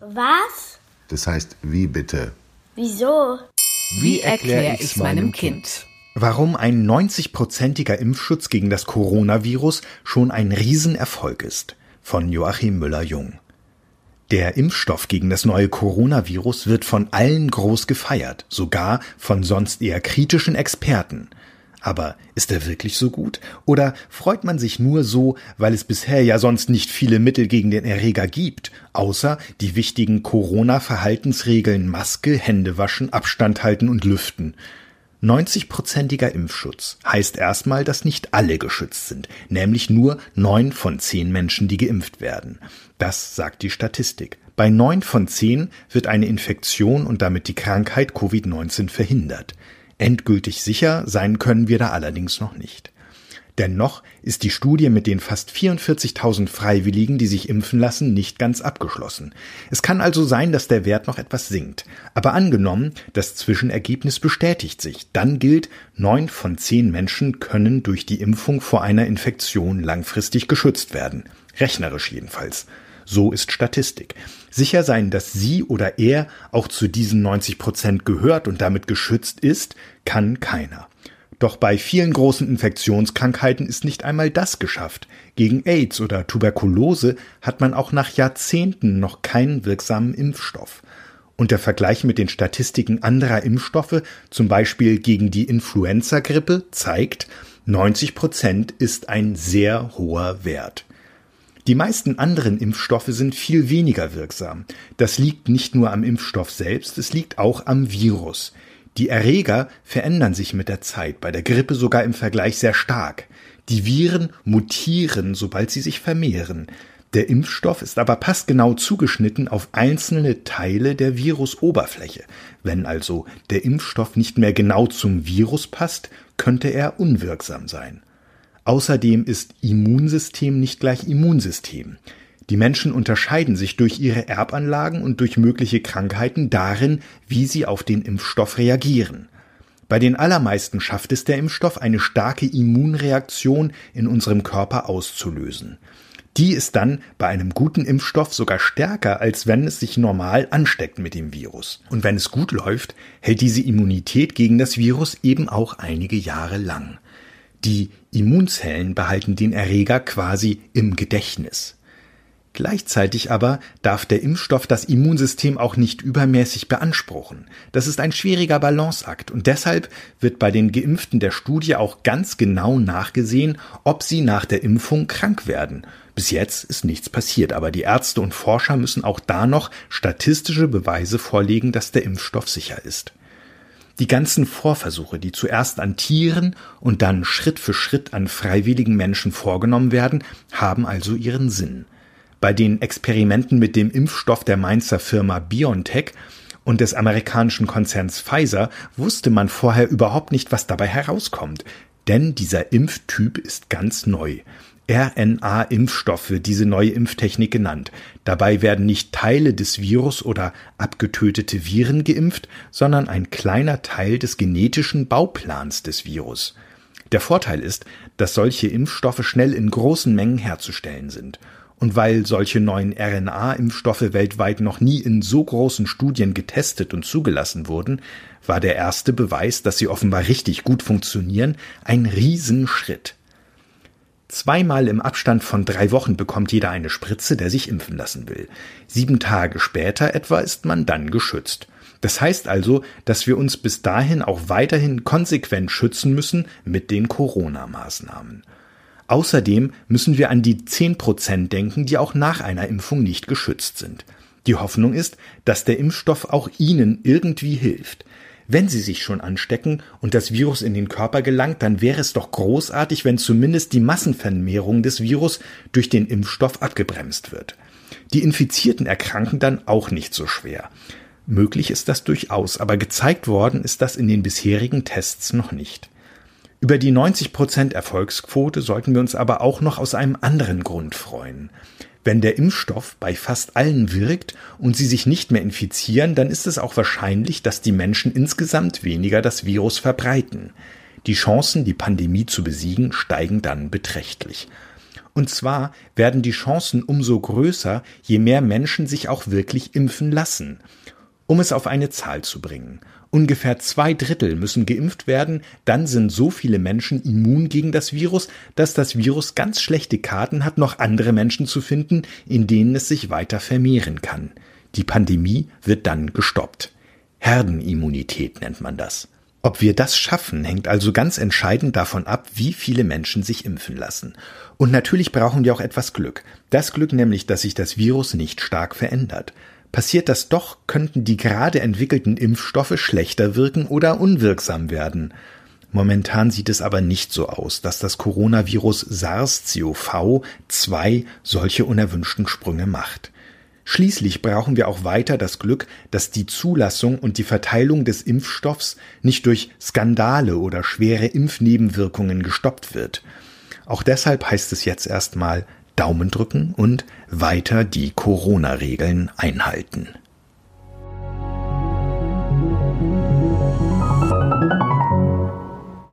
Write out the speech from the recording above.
Was? Das heißt, wie bitte? Wieso? Wie erkläre ich meinem Kind? Warum ein 90-prozentiger Impfschutz gegen das Coronavirus schon ein Riesenerfolg ist. Von Joachim Müller-Jung. Der Impfstoff gegen das neue Coronavirus wird von allen groß gefeiert, sogar von sonst eher kritischen Experten. Aber ist er wirklich so gut? Oder freut man sich nur so, weil es bisher ja sonst nicht viele Mittel gegen den Erreger gibt, außer die wichtigen Corona-Verhaltensregeln Maske, Hände waschen, Abstand halten und lüften? 90-prozentiger Impfschutz heißt erstmal, dass nicht alle geschützt sind, nämlich nur neun von zehn Menschen, die geimpft werden. Das sagt die Statistik. Bei neun von zehn wird eine Infektion und damit die Krankheit Covid-19 verhindert. Endgültig sicher sein können wir da allerdings noch nicht. Dennoch ist die Studie mit den fast 44.000 Freiwilligen, die sich impfen lassen, nicht ganz abgeschlossen. Es kann also sein, dass der Wert noch etwas sinkt. Aber angenommen, das Zwischenergebnis bestätigt sich, dann gilt, neun von zehn Menschen können durch die Impfung vor einer Infektion langfristig geschützt werden. Rechnerisch jedenfalls. So ist Statistik. Sicher sein, dass sie oder er auch zu diesen 90 Prozent gehört und damit geschützt ist, kann keiner. Doch bei vielen großen Infektionskrankheiten ist nicht einmal das geschafft. Gegen AIDS oder Tuberkulose hat man auch nach Jahrzehnten noch keinen wirksamen Impfstoff. Und der Vergleich mit den Statistiken anderer Impfstoffe, zum Beispiel gegen die Influenza-Grippe, zeigt, 90 Prozent ist ein sehr hoher Wert. Die meisten anderen Impfstoffe sind viel weniger wirksam. Das liegt nicht nur am Impfstoff selbst, es liegt auch am Virus. Die Erreger verändern sich mit der Zeit, bei der Grippe sogar im Vergleich sehr stark. Die Viren mutieren, sobald sie sich vermehren. Der Impfstoff ist aber passgenau zugeschnitten auf einzelne Teile der Virusoberfläche. Wenn also der Impfstoff nicht mehr genau zum Virus passt, könnte er unwirksam sein. Außerdem ist Immunsystem nicht gleich Immunsystem. Die Menschen unterscheiden sich durch ihre Erbanlagen und durch mögliche Krankheiten darin, wie sie auf den Impfstoff reagieren. Bei den allermeisten schafft es der Impfstoff, eine starke Immunreaktion in unserem Körper auszulösen. Die ist dann bei einem guten Impfstoff sogar stärker, als wenn es sich normal ansteckt mit dem Virus. Und wenn es gut läuft, hält diese Immunität gegen das Virus eben auch einige Jahre lang. Die Immunzellen behalten den Erreger quasi im Gedächtnis. Gleichzeitig aber darf der Impfstoff das Immunsystem auch nicht übermäßig beanspruchen. Das ist ein schwieriger Balanceakt und deshalb wird bei den Geimpften der Studie auch ganz genau nachgesehen, ob sie nach der Impfung krank werden. Bis jetzt ist nichts passiert, aber die Ärzte und Forscher müssen auch da noch statistische Beweise vorlegen, dass der Impfstoff sicher ist. Die ganzen Vorversuche, die zuerst an Tieren und dann Schritt für Schritt an freiwilligen Menschen vorgenommen werden, haben also ihren Sinn. Bei den Experimenten mit dem Impfstoff der Mainzer Firma BioNTech und des amerikanischen Konzerns Pfizer wusste man vorher überhaupt nicht, was dabei herauskommt. Denn dieser Impftyp ist ganz neu. RNA-Impfstoff wird diese neue Impftechnik genannt. Dabei werden nicht Teile des Virus oder abgetötete Viren geimpft, sondern ein kleiner Teil des genetischen Bauplans des Virus. Der Vorteil ist, dass solche Impfstoffe schnell in großen Mengen herzustellen sind. Und weil solche neuen RNA-Impfstoffe weltweit noch nie in so großen Studien getestet und zugelassen wurden, war der erste Beweis, dass sie offenbar richtig gut funktionieren, ein Riesenschritt. Zweimal im Abstand von drei Wochen bekommt jeder eine Spritze, der sich impfen lassen will. Sieben Tage später etwa ist man dann geschützt. Das heißt also, dass wir uns bis dahin auch weiterhin konsequent schützen müssen mit den Corona-Maßnahmen. Außerdem müssen wir an die 10 Prozent denken, die auch nach einer Impfung nicht geschützt sind. Die Hoffnung ist, dass der Impfstoff auch ihnen irgendwie hilft. Wenn sie sich schon anstecken und das Virus in den Körper gelangt, dann wäre es doch großartig, wenn zumindest die Massenvermehrung des Virus durch den Impfstoff abgebremst wird. Die Infizierten erkranken dann auch nicht so schwer. Möglich ist das durchaus, aber gezeigt worden ist das in den bisherigen Tests noch nicht. Über die 90% Erfolgsquote sollten wir uns aber auch noch aus einem anderen Grund freuen. Wenn der Impfstoff bei fast allen wirkt und sie sich nicht mehr infizieren, dann ist es auch wahrscheinlich, dass die Menschen insgesamt weniger das Virus verbreiten. Die Chancen, die Pandemie zu besiegen, steigen dann beträchtlich. Und zwar werden die Chancen umso größer, je mehr Menschen sich auch wirklich impfen lassen. Um es auf eine Zahl zu bringen. Ungefähr zwei Drittel müssen geimpft werden, dann sind so viele Menschen immun gegen das Virus, dass das Virus ganz schlechte Karten hat, noch andere Menschen zu finden, in denen es sich weiter vermehren kann. Die Pandemie wird dann gestoppt. Herdenimmunität nennt man das. Ob wir das schaffen, hängt also ganz entscheidend davon ab, wie viele Menschen sich impfen lassen. Und natürlich brauchen wir auch etwas Glück. Das Glück nämlich, dass sich das Virus nicht stark verändert. Passiert das doch, könnten die gerade entwickelten Impfstoffe schlechter wirken oder unwirksam werden. Momentan sieht es aber nicht so aus, dass das Coronavirus SARS-CoV-2 solche unerwünschten Sprünge macht. Schließlich brauchen wir auch weiter das Glück, dass die Zulassung und die Verteilung des Impfstoffs nicht durch Skandale oder schwere Impfnebenwirkungen gestoppt wird. Auch deshalb heißt es jetzt erstmal Daumen drücken und weiter die Corona-Regeln einhalten.